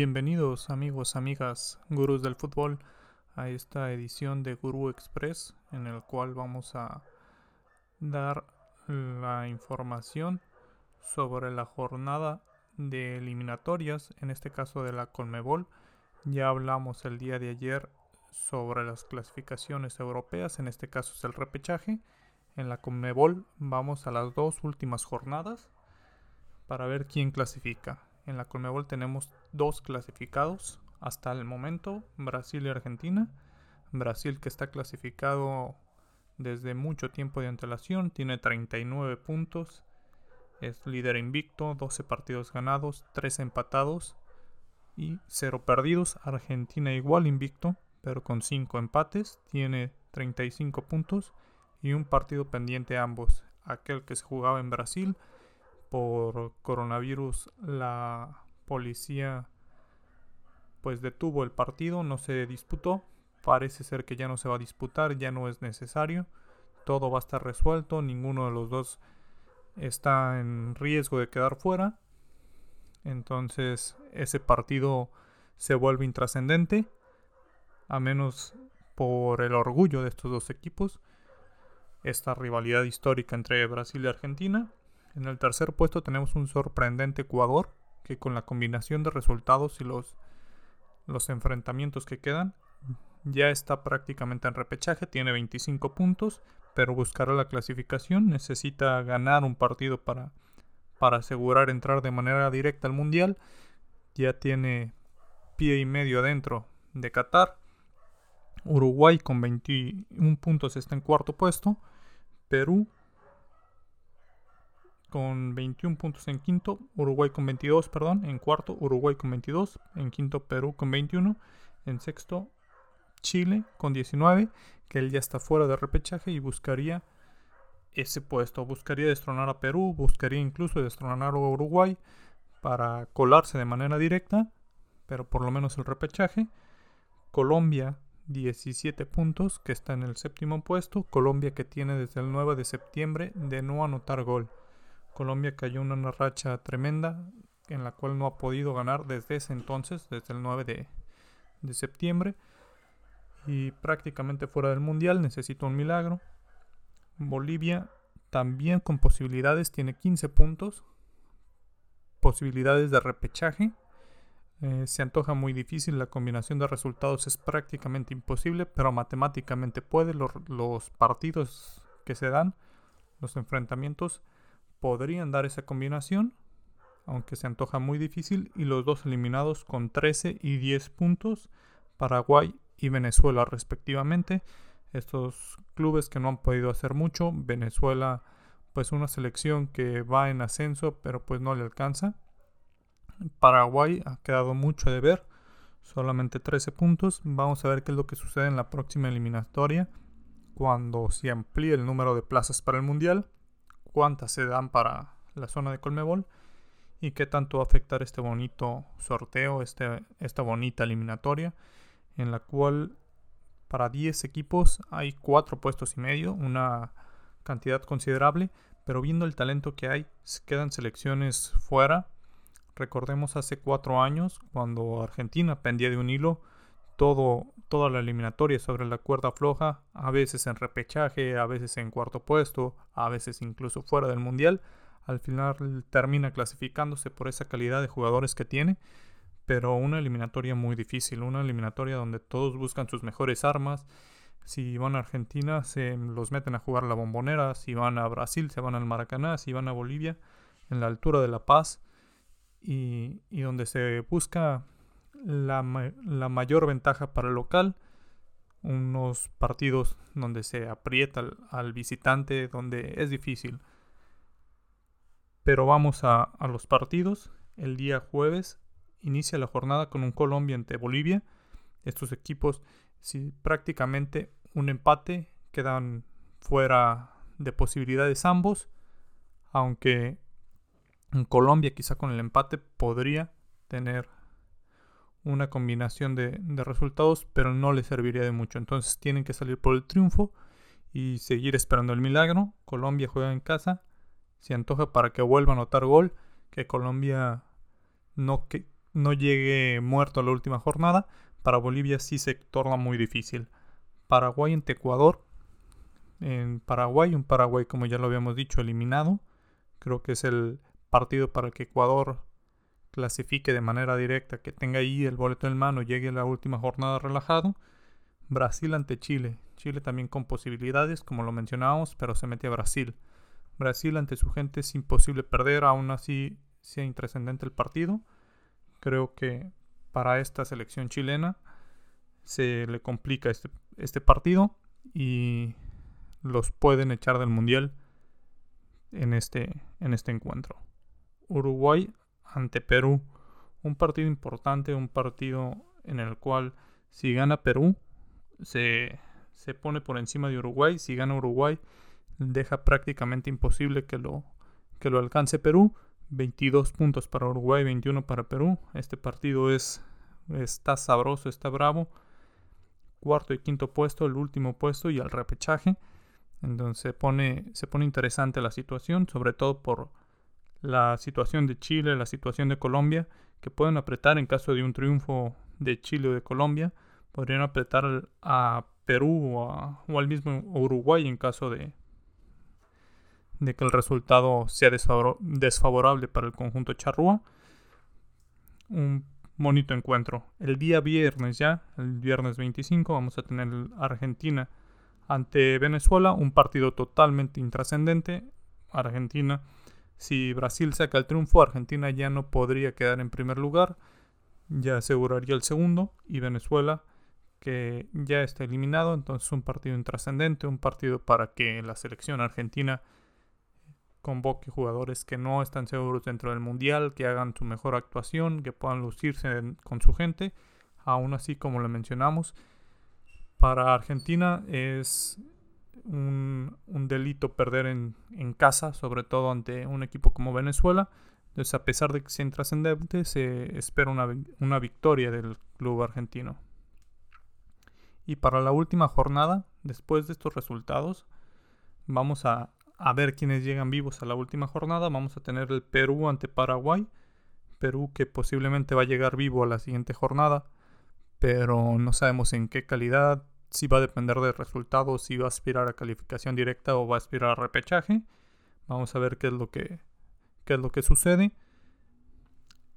Bienvenidos amigos, amigas, gurús del fútbol a esta edición de Gurú Express en el cual vamos a dar la información sobre la jornada de eliminatorias, en este caso de la Colmebol. Ya hablamos el día de ayer sobre las clasificaciones europeas, en este caso es el repechaje. En la Colmebol vamos a las dos últimas jornadas para ver quién clasifica. En la Colmebol tenemos dos clasificados hasta el momento, Brasil y Argentina. Brasil que está clasificado desde mucho tiempo de antelación, tiene 39 puntos, es líder invicto, 12 partidos ganados, 3 empatados y 0 perdidos. Argentina igual invicto, pero con 5 empates, tiene 35 puntos y un partido pendiente ambos, aquel que se jugaba en Brasil por coronavirus la policía pues detuvo el partido, no se disputó. Parece ser que ya no se va a disputar, ya no es necesario. Todo va a estar resuelto, ninguno de los dos está en riesgo de quedar fuera. Entonces ese partido se vuelve intrascendente, a menos por el orgullo de estos dos equipos. Esta rivalidad histórica entre Brasil y Argentina en el tercer puesto tenemos un sorprendente Ecuador, que con la combinación de resultados y los, los enfrentamientos que quedan, ya está prácticamente en repechaje, tiene 25 puntos, pero buscará la clasificación, necesita ganar un partido para, para asegurar entrar de manera directa al Mundial, ya tiene pie y medio adentro de Qatar, Uruguay con 21 puntos está en cuarto puesto, Perú con 21 puntos en quinto, Uruguay con 22, perdón, en cuarto, Uruguay con 22, en quinto, Perú con 21, en sexto, Chile con 19, que él ya está fuera de repechaje y buscaría ese puesto, buscaría destronar a Perú, buscaría incluso destronar a Uruguay para colarse de manera directa, pero por lo menos el repechaje. Colombia 17 puntos, que está en el séptimo puesto. Colombia que tiene desde el 9 de septiembre de no anotar gol. Colombia cayó en una racha tremenda en la cual no ha podido ganar desde ese entonces, desde el 9 de, de septiembre. Y prácticamente fuera del mundial, necesita un milagro. Bolivia también con posibilidades, tiene 15 puntos. Posibilidades de repechaje. Eh, se antoja muy difícil, la combinación de resultados es prácticamente imposible, pero matemáticamente puede. Los, los partidos que se dan, los enfrentamientos, podrían dar esa combinación, aunque se antoja muy difícil, y los dos eliminados con 13 y 10 puntos, Paraguay y Venezuela respectivamente. Estos clubes que no han podido hacer mucho, Venezuela pues una selección que va en ascenso pero pues no le alcanza. Paraguay ha quedado mucho de ver, solamente 13 puntos. Vamos a ver qué es lo que sucede en la próxima eliminatoria cuando se amplíe el número de plazas para el Mundial cuántas se dan para la zona de Colmebol y qué tanto va a afectar este bonito sorteo, este, esta bonita eliminatoria, en la cual para 10 equipos hay 4 puestos y medio, una cantidad considerable, pero viendo el talento que hay, quedan selecciones fuera. Recordemos hace 4 años, cuando Argentina pendía de un hilo, todo, toda la eliminatoria sobre la cuerda floja, a veces en repechaje, a veces en cuarto puesto, a veces incluso fuera del mundial. Al final termina clasificándose por esa calidad de jugadores que tiene, pero una eliminatoria muy difícil, una eliminatoria donde todos buscan sus mejores armas. Si van a Argentina, se los meten a jugar la bombonera. Si van a Brasil, se van al Maracaná. Si van a Bolivia, en la altura de La Paz. Y, y donde se busca la, mayor ventaja para el local. Unos partidos donde se aprieta al, visitante, donde es difícil. Pero vamos a, a los partidos. El día jueves inicia la jornada con un Colombia ante Bolivia. Estos equipos, si prácticamente un empate, quedan fuera de posibilidades ambos. Aunque en Colombia quizá con el empate podría tener una combinación de, resultados, pero no les serviría de mucho. Entonces tienen que salir por el triunfo y seguir esperando el milagro. Colombia juega en casa. Se antoja para que vuelva a anotar gol. Que Colombia no, que, no llegue muerto a la última jornada, para Bolivia sí se torna muy difícil. Paraguay ante Ecuador. En Paraguay, un Paraguay como ya lo habíamos dicho, eliminado. Creo que es el partido para que Ecuador clasifique de manera directa, que tenga ahí el boleto en mano, llegue a la última jornada relajado. Brasil ante Chile. Chile también con posibilidades, como lo mencionábamos, pero se mete a Brasil. Brasil ante su gente es imposible perder, aún así sea intrascendente el partido. Creo que para esta selección chilena se le complica este, este partido y los pueden echar del mundial en este, en este encuentro. Uruguay ante Perú. Un partido importante, un partido en el cual si gana Perú se, se pone por encima de Uruguay. Si gana Uruguay deja prácticamente imposible que lo, que lo alcance Perú. 22 puntos para Uruguay, 21 para Perú. Este partido es está sabroso, está bravo. Cuarto y quinto puesto, el último puesto y el repechaje. Entonces se pone, se pone interesante la situación, sobre todo por la situación de Chile, la situación de Colombia, que pueden apretar en caso de un triunfo de Chile o de Colombia. Podrían apretar a Perú o, al mismo Uruguay en caso de, de que el resultado sea desfavorable para el conjunto charrúa. Un bonito encuentro. El día viernes ya, el viernes 25, vamos a tener Argentina ante Venezuela, un partido totalmente intrascendente. Argentina, si Brasil saca el triunfo, Argentina ya no podría quedar en primer lugar, ya aseguraría el segundo, y Venezuela, que ya está eliminado, entonces un partido intrascendente, un partido para que la selección argentina convoque jugadores que no están seguros dentro del mundial, que hagan su mejor actuación, que puedan lucirse con su gente. Aún así, como le mencionamos, para Argentina es un, delito perder en, casa, sobre todo ante un equipo como Venezuela. Entonces, a pesar de que sea intrascendente, se espera una, una victoria del club argentino. Y para la última jornada, después de estos resultados, vamos a a ver quiénes llegan vivos a la última jornada. Vamos a tener el Perú ante Paraguay. Perú que posiblemente va a llegar vivo a la siguiente jornada. Pero no sabemos en qué calidad. Si va a depender del resultado, si va a aspirar a calificación directa o va a aspirar a repechaje. Vamos a ver qué es lo que, qué es lo que sucede.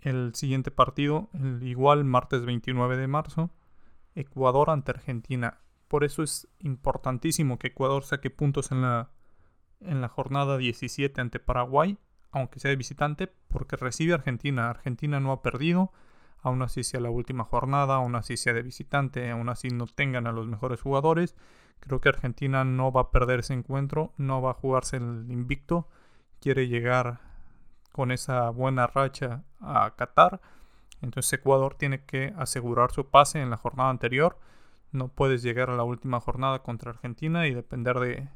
El siguiente partido, el igual martes 29 de marzo, Ecuador ante Argentina. Por eso es importantísimo que Ecuador saque puntos en la en la jornada 17 ante Paraguay, aunque sea visitante, porque recibe Argentina. Argentina no ha perdido, aún así sea la última jornada, aún así sea de visitante, aún así no tengan a los mejores jugadores. Creo que Argentina no va a perder ese encuentro, no va a jugarse el invicto, quiere llegar con esa buena racha a Qatar. Entonces Ecuador tiene que asegurar su pase en la jornada anterior. No puedes llegar a la última jornada contra Argentina y depender de,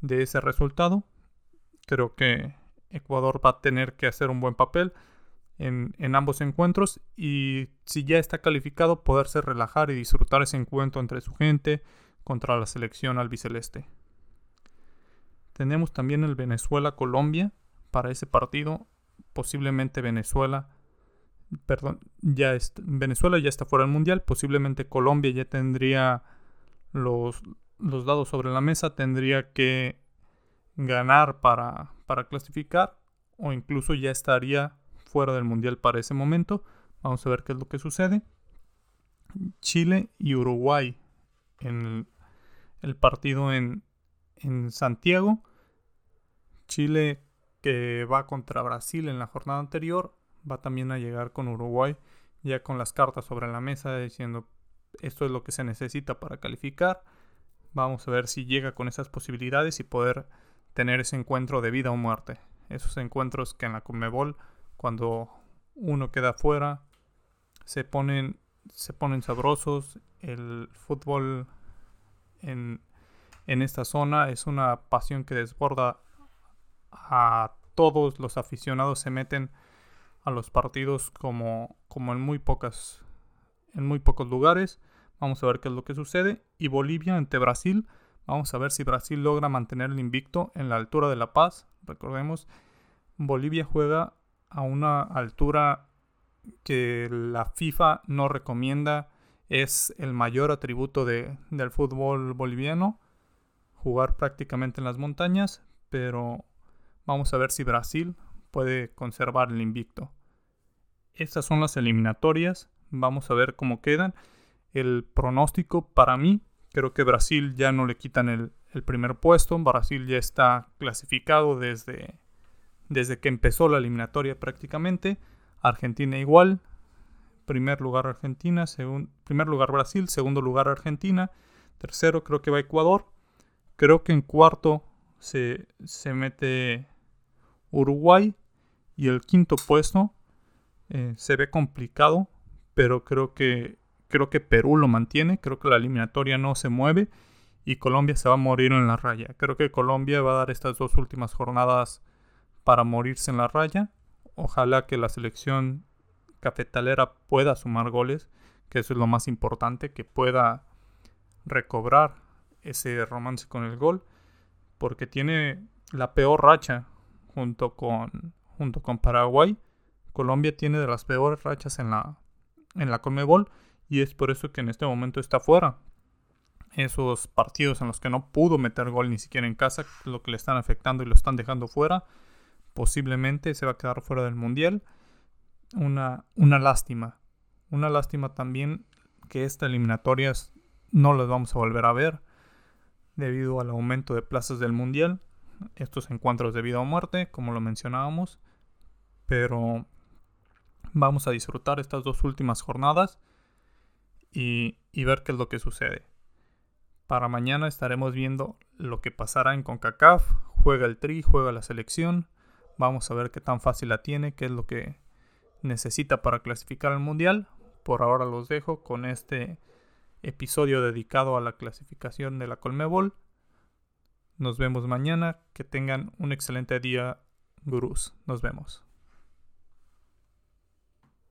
de ese resultado. Creo que Ecuador va a tener que hacer un buen papel en, ambos encuentros y si ya está calificado poderse relajar y disfrutar ese encuentro entre su gente contra la selección albiceleste. Tenemos también el Venezuela-Colombia para ese partido. Posiblemente Venezuela, perdón, ya Venezuela ya está fuera del mundial. Posiblemente Colombia ya tendría los, los dados sobre la mesa, tendría que ganar para, para clasificar o incluso ya estaría fuera del mundial para ese momento. Vamos a ver qué es lo que sucede. Chile y Uruguay en el, partido en, en Santiago. Chile que va contra Brasil en la jornada anterior va también a llegar con Uruguay ya con las cartas sobre la mesa diciendo esto es lo que se necesita para calificar. Vamos a ver si llega con esas posibilidades y poder tener ese encuentro de vida o muerte. Esos encuentros que en la Conmebol, cuando uno queda fuera, se ponen, se ponen sabrosos. El fútbol en, en esta zona es una pasión que desborda a todos los aficionados se meten a los partidos como, como en muy pocas en muy pocos lugares Vamos a ver qué es lo que sucede. Y Bolivia ante Brasil. Vamos a ver si Brasil logra mantener el invicto en la altura de La Paz. Recordemos, Bolivia juega a una altura que la FIFA no recomienda es el mayor atributo de, del fútbol boliviano, jugar prácticamente en las montañas, pero vamos a ver si Brasil puede conservar el invicto. Estas son las eliminatorias, vamos a ver cómo quedan. El pronóstico para mí, creo que Brasil ya no le quitan el, el primer puesto, Brasil ya está clasificado desde, desde que empezó la eliminatoria prácticamente. Argentina igual. Primer lugar Argentina, primer lugar Brasil, segundo lugar Argentina, tercero creo que va Ecuador. Creo que en cuarto se, se mete Uruguay y el quinto puesto eh, se ve complicado, pero creo que creo que Perú lo mantiene, creo que la eliminatoria no se mueve y Colombia se va a morir en la raya. Creo que Colombia va a dar estas dos últimas jornadas para morirse en la raya. Ojalá que la selección cafetalera pueda sumar goles, que eso es lo más importante, que pueda recobrar ese romance con el gol, porque tiene la peor racha junto con, junto con Paraguay. Colombia tiene de las peores rachas en la, en la Conmebol y es por eso que en este momento está fuera. Esos partidos en los que no pudo meter gol ni siquiera en casa, lo que le están afectando y lo están dejando fuera, posiblemente se va a quedar fuera del mundial. Una, una lástima. Una lástima también que estas eliminatorias no las vamos a volver a ver debido al aumento de plazas del mundial. Estos encuentros de vida o muerte, como lo mencionábamos. Pero vamos a disfrutar estas dos últimas jornadas y, y ver qué es lo que sucede. Para mañana estaremos viendo lo que pasará en CONCACAF. Juega el Tri, juega la selección. Vamos a ver qué tan fácil la tiene, qué es lo que necesita para clasificar al Mundial. Por ahora los dejo con este episodio dedicado a la clasificación de la Colmebol. Nos vemos mañana. Que tengan un excelente día, gurús. Nos vemos.